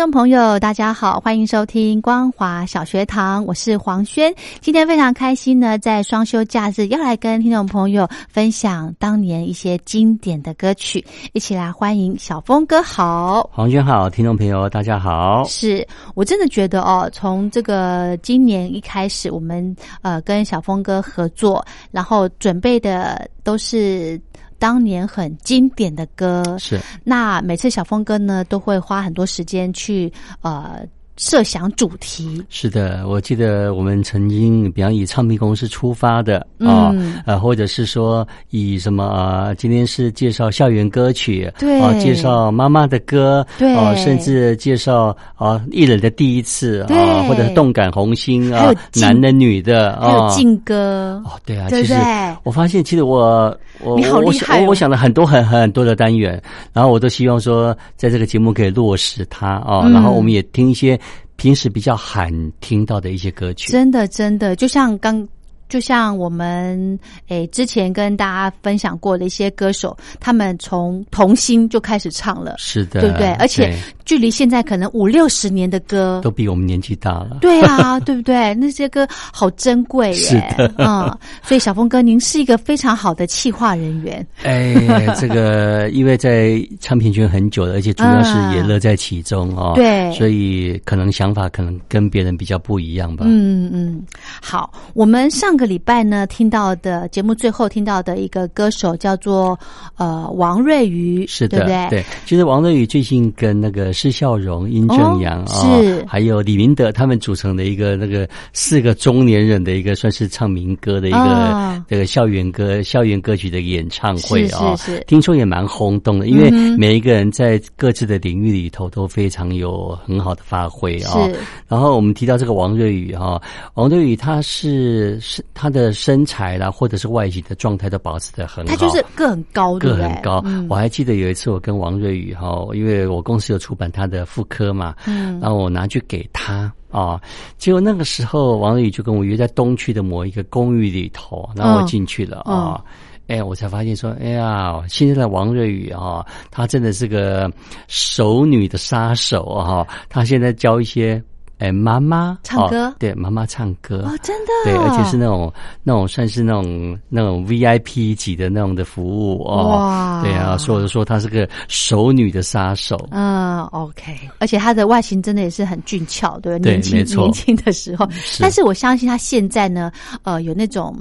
众朋友，大家好，欢迎收听光华小学堂，我是黄轩。今天非常开心呢，在双休假日要来跟听众朋友分享当年一些经典的歌曲，一起来欢迎小峰哥好，黄轩好，听众朋友大家好。是我真的觉得哦，从这个今年一开始，我们呃跟小峰哥合作，然后准备的都是。当年很经典的歌。是，那每次小峰哥呢都会花很多时间去呃。设想主题。是的，我记得我们曾经，比方以唱片公司出发的啊，呃，或者是说以什么啊，今天是介绍校园歌曲，对。啊，介绍妈妈的歌，对。啊，甚至介绍啊艺人的第一次啊，或者是动感红心啊，男的女的啊，还有劲歌。哦，对啊，其实我发现，其实我我我想我想了很多很很多的单元，然后我都希望说，在这个节目可以落实它啊，然后我们也听一些。平时比较罕听到的一些歌曲，真的真的，就像刚。就像我们诶之前跟大家分享过的一些歌手，他们从童星就开始唱了，是的，对不对？而且距离现在可能五六十年的歌，都比我们年纪大了。对啊，对不对？那些歌好珍贵耶，是的，嗯。所以小峰哥，您是一个非常好的企划人员。哎，这个因为在唱片圈很久了，而且主要是也乐在其中哦，对，所以可能想法可能跟别人比较不一样吧。嗯嗯，好，我们上。个礼拜呢，听到的节目最后听到的一个歌手叫做呃王瑞瑜，是的，对对。其实王瑞瑜最近跟那个施笑容、殷正阳啊，是还有李明德他们组成的一个那个四个中年人的一个算是唱民歌的一个这个校园歌、校园歌曲的演唱会啊，是是。听说也蛮轰动的，因为每一个人在各自的领域里头都非常有很好的发挥啊。是。然后我们提到这个王瑞宇哈，王瑞宇他是是。他的身材啦，或者是外形的状态都保持的很好。他就是个很高，个很高。我还记得有一次，我跟王瑞宇哈，因为我公司有出版他的妇科嘛，嗯，然后我拿去给他啊，结果那个时候王瑞宇就跟我约在东区的某一个公寓里头，然后我进去了啊，哎，我才发现说，哎呀，现在的王瑞宇啊，他真的是个熟女的杀手啊，他现在教一些。哎，妈妈唱歌，对，妈妈唱歌哦，真的，对，而且是那种那种算是那种那种 VIP 级的那种的服务哦，对啊，所以说她是个熟女的杀手。嗯，OK，而且她的外形真的也是很俊俏，对，对，年轻年轻的时候。但是我相信她现在呢，呃，有那种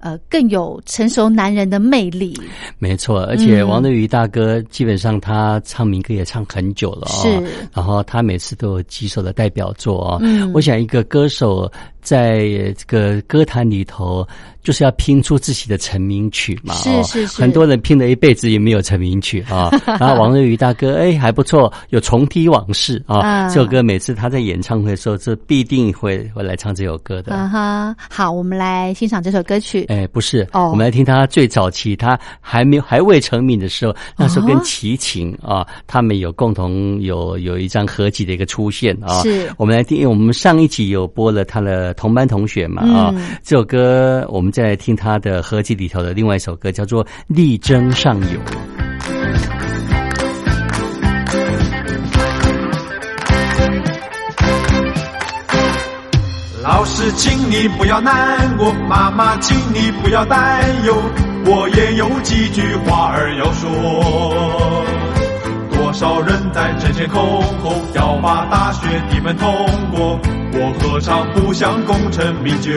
呃更有成熟男人的魅力。没错，而且王瑞宇大哥基本上他唱民歌也唱很久了哦，是，然后他每次都有几首的代表作哦。嗯，我想一个歌手在这个歌坛里头。就是要拼出自己的成名曲嘛，是是是，很多人拼了一辈子也没有成名曲啊。然后王瑞宇大哥，哎，还不错，有重提往事啊。这首歌每次他在演唱会的时候，这必定会会来唱这首歌的。啊哈，好，我们来欣赏这首歌曲。哎，不是，哦，我们来听他最早期，他还没还未成名的时候，那时候跟齐秦啊，他们有共同有有一张合集的一个出现啊。是，我们来听，我们上一集有播了他的同班同学嘛啊，这首歌我们。在听他的合集里头的另外一首歌，叫做《力争上游》。老师，请你不要难过，妈妈，请你不要担忧，我也有几句话儿要说。多少人在争先恐后要把大学的门通过，我何尝不想功成名就？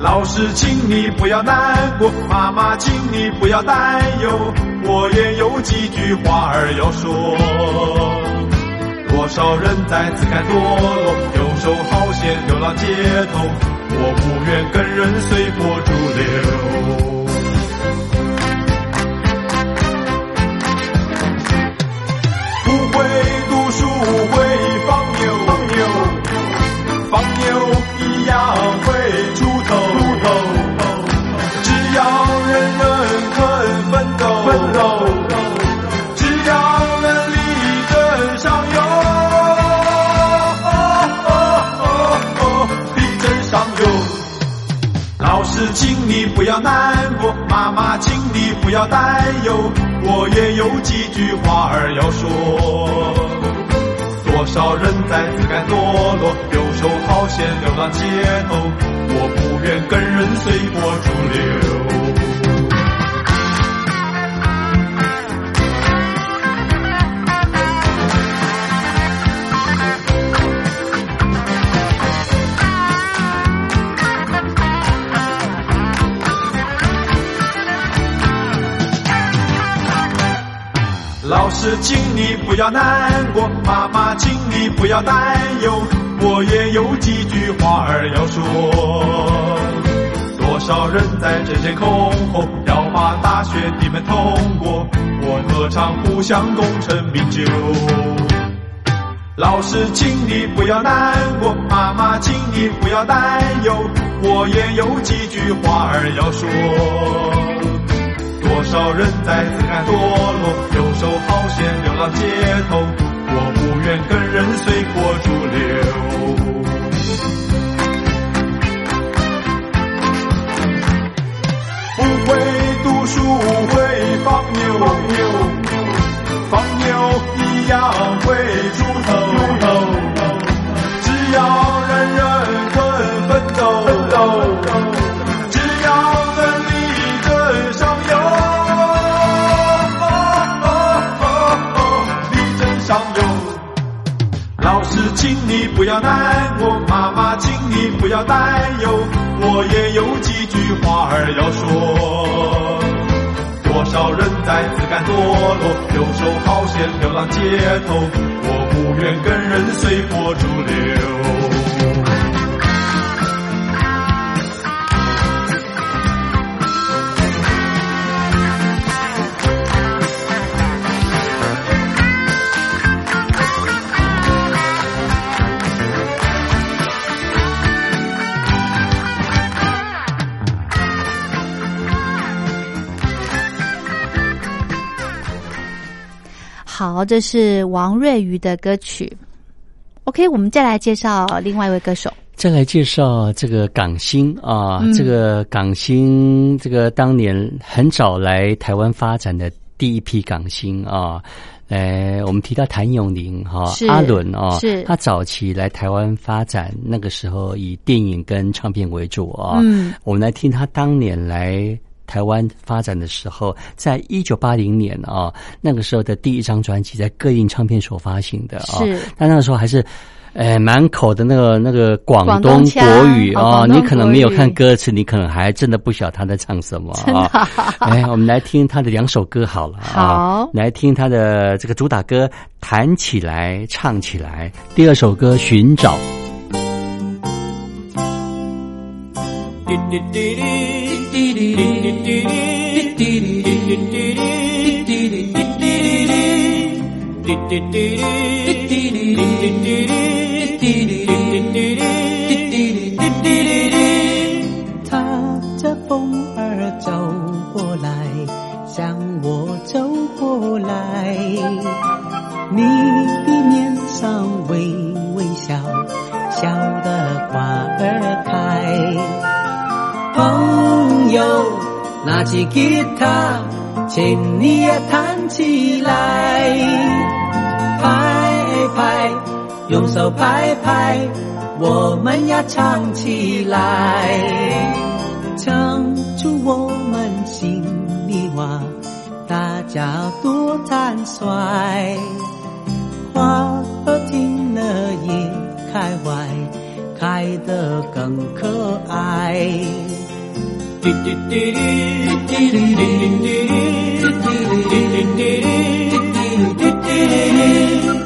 老师，请你不要难过，妈妈，请你不要担忧，我也有几句话儿要说。多少人在自甘堕落，游手好闲，流浪街头，我不愿跟人随波逐流。妈，请你不要担忧，我也有几句话儿要说。多少人在自甘堕落，游手好闲，流浪街头，我不愿跟人随波逐流。老师，请你不要难过，妈妈，请你不要担忧，我也有几句话儿要说。多少人在争先恐后要把大学的门通过，我何尝不想功成名就？老师，请你不要难过，妈妈，请你不要担忧，我也有几句话儿要说。多少人在自甘堕落，游手好闲，流浪街头，我不愿跟人随波逐流。不会读书会放牛，放牛一样会出头。只要人人肯奋斗，要难过，妈妈，请你不要担忧，我也有几句话儿要说。多少人在自甘堕落，游手好闲，流浪街头，我不愿跟人随波逐流。好，这是王瑞瑜的歌曲。OK，我们再来介绍另外一位歌手。再来介绍这个港星啊，这个港星，这个当年很早来台湾发展的第一批港星啊。呃，我们提到谭咏麟哈，阿伦啊，是他早期来台湾发展，那个时候以电影跟唱片为主啊。嗯，我们来听他当年来。台湾发展的时候，在一九八零年啊，那个时候的第一张专辑在各印唱片所发行的啊，但那个时候还是哎，满口的那个那个广东国语哦，你可能没有看歌词，你可能还真的不晓得他在唱什么啊。哎，我们来听他的两首歌好了好，来听他的这个主打歌《弹起来唱起来》，第二首歌《寻找》。Dee dee dee dee 吉他，请你也弹起来，拍拍，用手拍拍。我们要唱起来，唱出我们心里话，大家多坦率，花儿听了也开怀，开得更可爱。Thank you.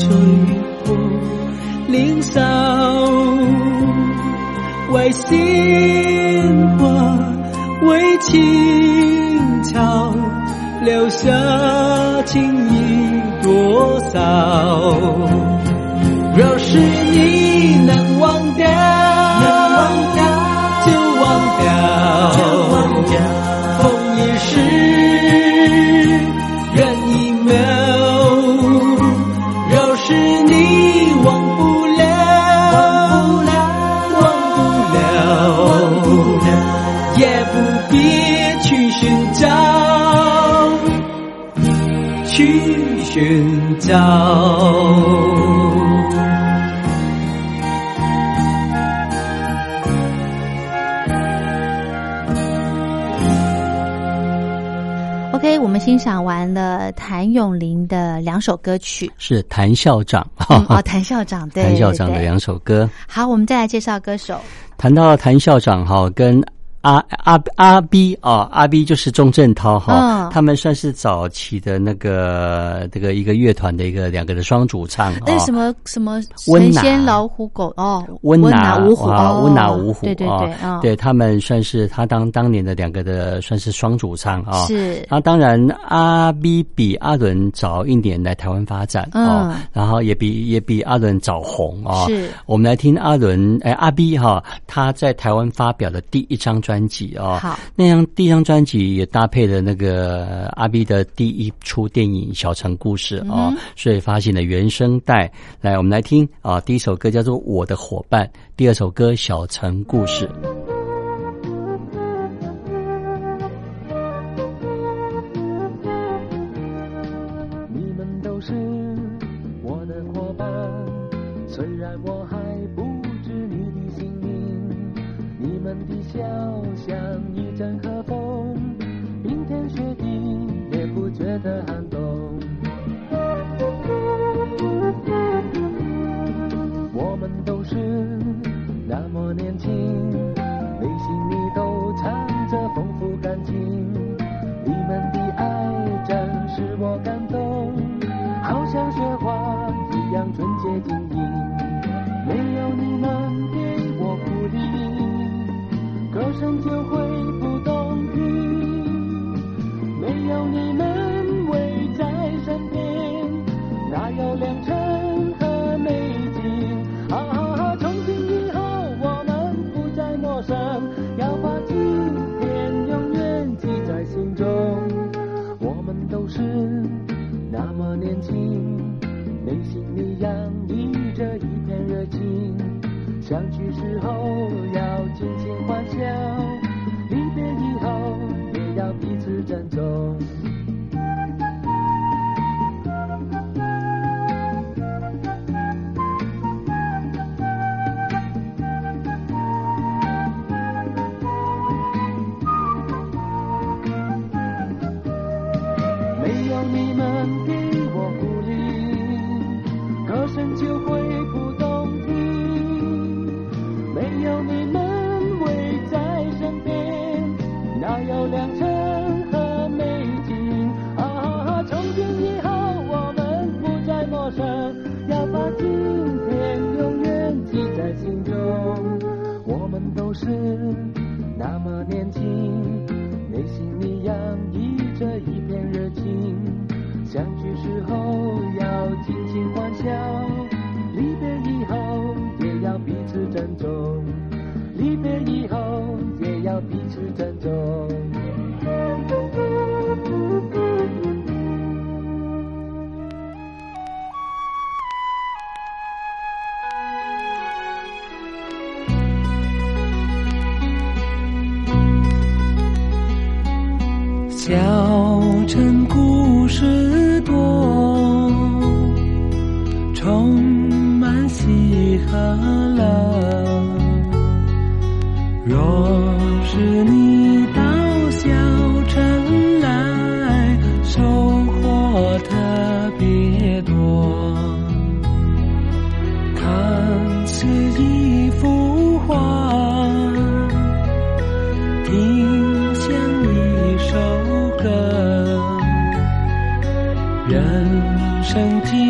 吹过林梢，为鲜花，为青草，留下情意多少？若是你能笑。OK，我们欣赏完了谭咏麟的两首歌曲，是谭校长嗯哦，谭校长对 谭校长的两首歌。好，我们再来介绍歌手。谈到谭校长哈，跟阿阿阿 B 啊，阿 B 就是钟镇涛哈，嗯他们算是早期的那个这个一个乐团的一个两个的双主唱啊。那什么什么温拿神仙老虎狗哦，温拿拿五虎啊，哦，温拿五虎对对啊对，啊，对他们算是他当当年的两个的算是双主唱啊。是那当然，阿 B 比阿伦早一年来台湾发展啊、嗯然后也比也比阿伦早红啊。是我们来听阿伦哎阿 B 哈、他在台湾发表的第一张专辑啊。好那张第一张专辑也搭配了那个呃阿 B 的第一出电影《小城故事》嗯啊、所以发行了原声带。来，我们来听啊，第一首歌叫做《我的伙伴》，第二首歌《小城故事》。不是那么年轻，生境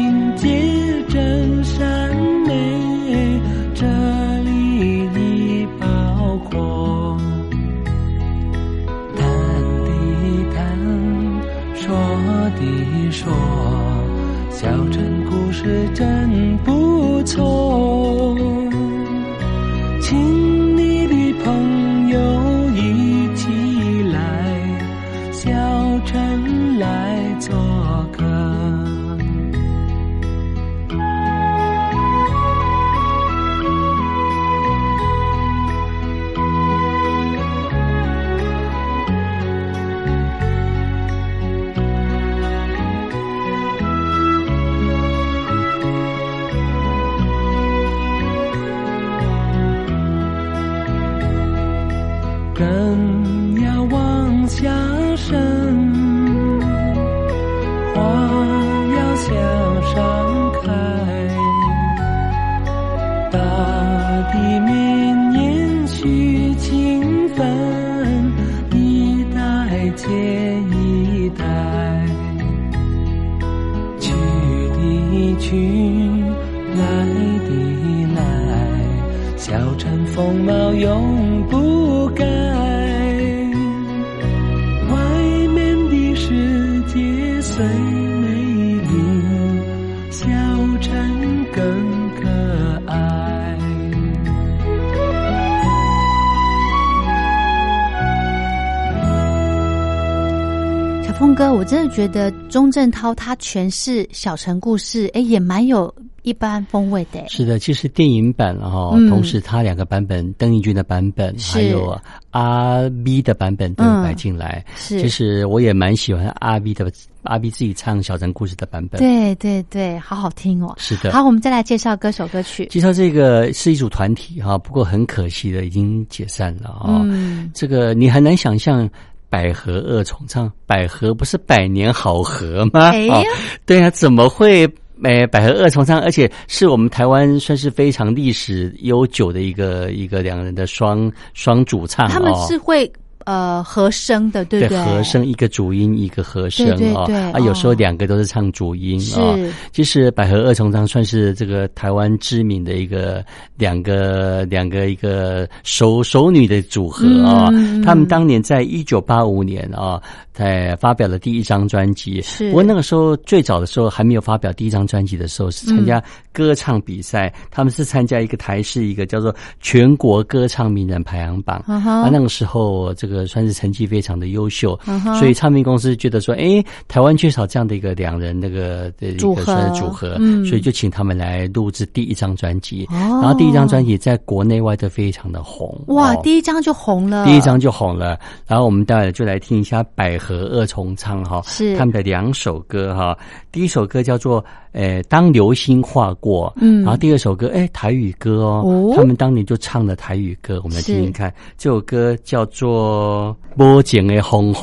小峰哥，我真的觉得钟镇涛他诠释小城故事，哎，也蛮有一般风味的。是的，其实电影版哈，嗯同时他两个版本，邓丽君的版本还有阿 V 的版本都有摆进来。是其实我也蛮喜欢阿 V 的阿 V 自己唱小城故事的版本。，对对对，好好听哦。是的。好，我们再来介绍歌手歌曲。介绍这个是一组团体哈，不过很可惜的已经解散了啊。嗯，这个你很难想象。百合二重唱，百合不是百年好合吗？哎呀哦对啊，怎么会？哎，百合二重唱，而且是我们台湾算是非常历史悠久的一个一个两人的双双主唱他们哦是会呃和声的，对不对？和声一个主音一个和声对对哦啊，有时候哦两个都是唱主音是啊。其实百合二重唱算是这个台湾知名的一个两个两个一个熟熟女的组合啊、嗯他们当年在一九八五年啊，在发表了第一张专辑。是不过那个时候最早的时候还没有发表第一张专辑的时候，是参加歌唱比赛，他们是参加一个台式一个叫做全国歌唱名人排行榜。啊，那个时候这个算是成绩非常的优秀，嗯所以唱片公司觉得说，哎，台湾缺少这样的一个两人那个的一组合个算是组合，嗯所以就请他们来录制第一张专辑。哦然后第一张专辑在国内外都非常的红，哇，哦第一张就红了，第一张就红了，然后我们待会就来听一下百合二重唱哈，是他们的两首歌哈。第一首歌叫做呃当流星划过，嗯然后第二首歌哎台语歌哦，哦他们当年就唱了台语歌，我们来听听看。这首歌叫做《无情的风雨》。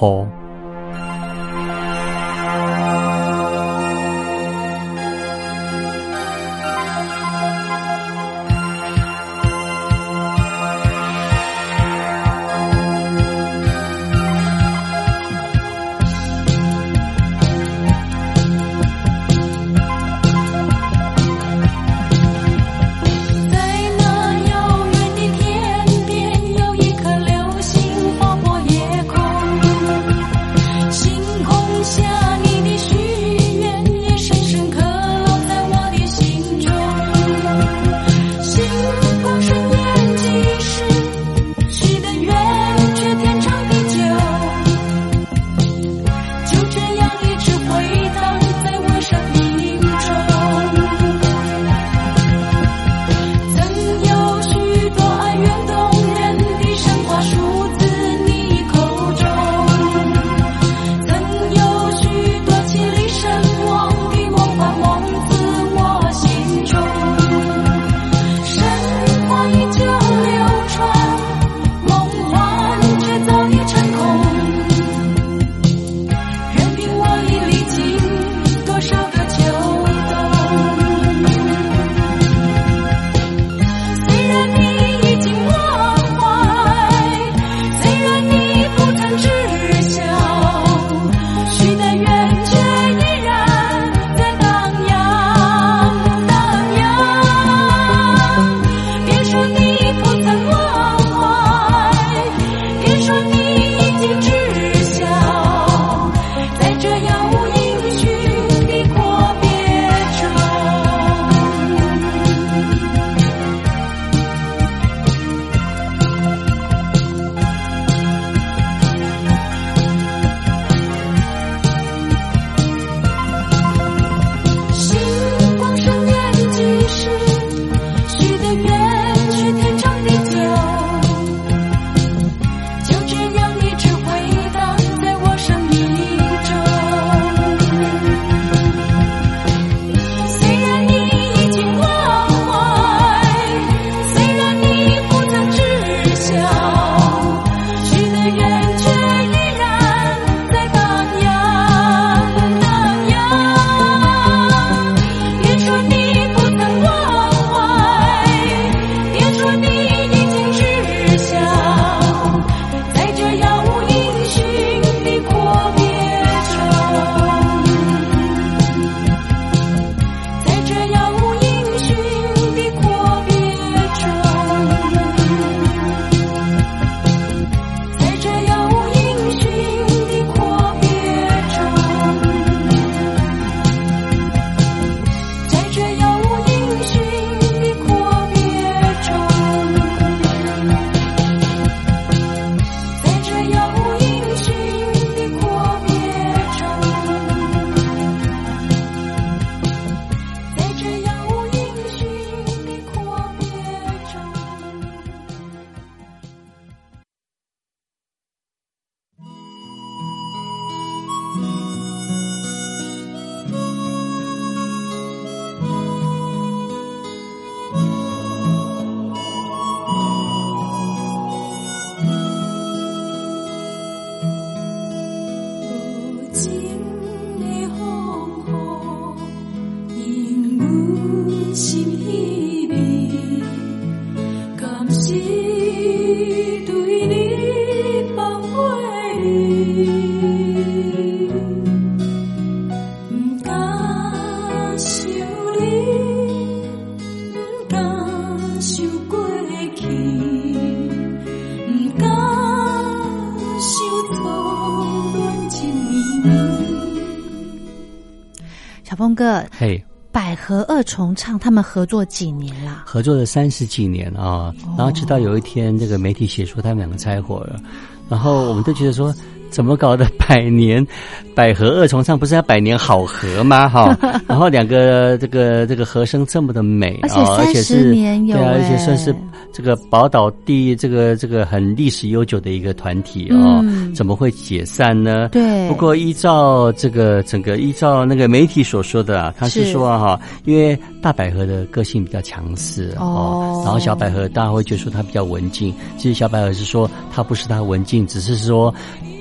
二重唱他们合作几年啦？合作了三十几年啊，然后直到有一天，这个媒体写出他们两个拆伙了，然后我们都觉得说。怎么搞的？百年 百合二重唱不是要百年好合吗？哈，然后两个这个这个和声这么的美而且啊，而且30是对啊，而且哎算是这个宝岛第这个这个很历史悠久的一个团体哦，嗯怎么会解散呢？对不过依照这个整个依照那个媒体所说的啊，他是是说啊哈，因为大百合的个性比较强势哦哦，然后小百合大家会觉得说她比较文静，其实小百合是说她不是她文静，只是说。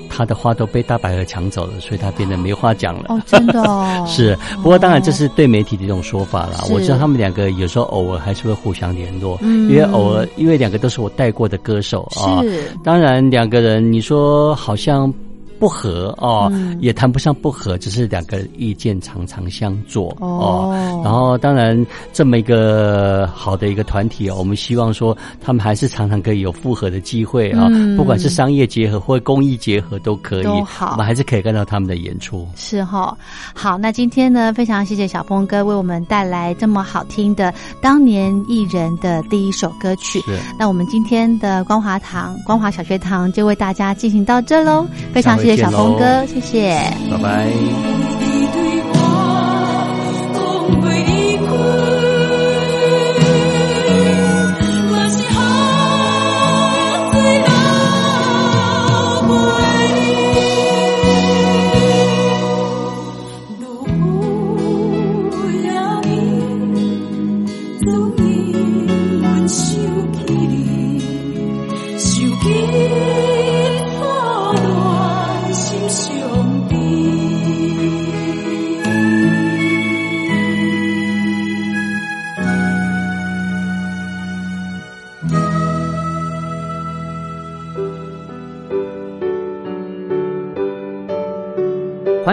它的花都被大白鹅抢走了，所以他变得没话讲了。哦，真的哦，是，不过当然这是对媒体的一种说法啦。是我知道他们两个有时候偶尔还是会互相联络，嗯因为偶尔因为两个都是我带过的歌手啊。是当然两个人你说好像不合哦，嗯。也谈不上不合，只是两个意见常常相左哦。然后当然这么一个好的一个团体哦，我们希望说他们还是常常可以有复合的机会啊，嗯。不管是商业结合或公益结合都可以，都好。我们还是可以看到他们的演出。是哈、好，那今天呢，非常谢谢小峰哥为我们带来这么好听的当年艺人的第一首歌曲。是。那我们今天的光华堂、光华小学堂就为大家进行到这喽，非常谢谢小峰哥，谢谢。拜拜。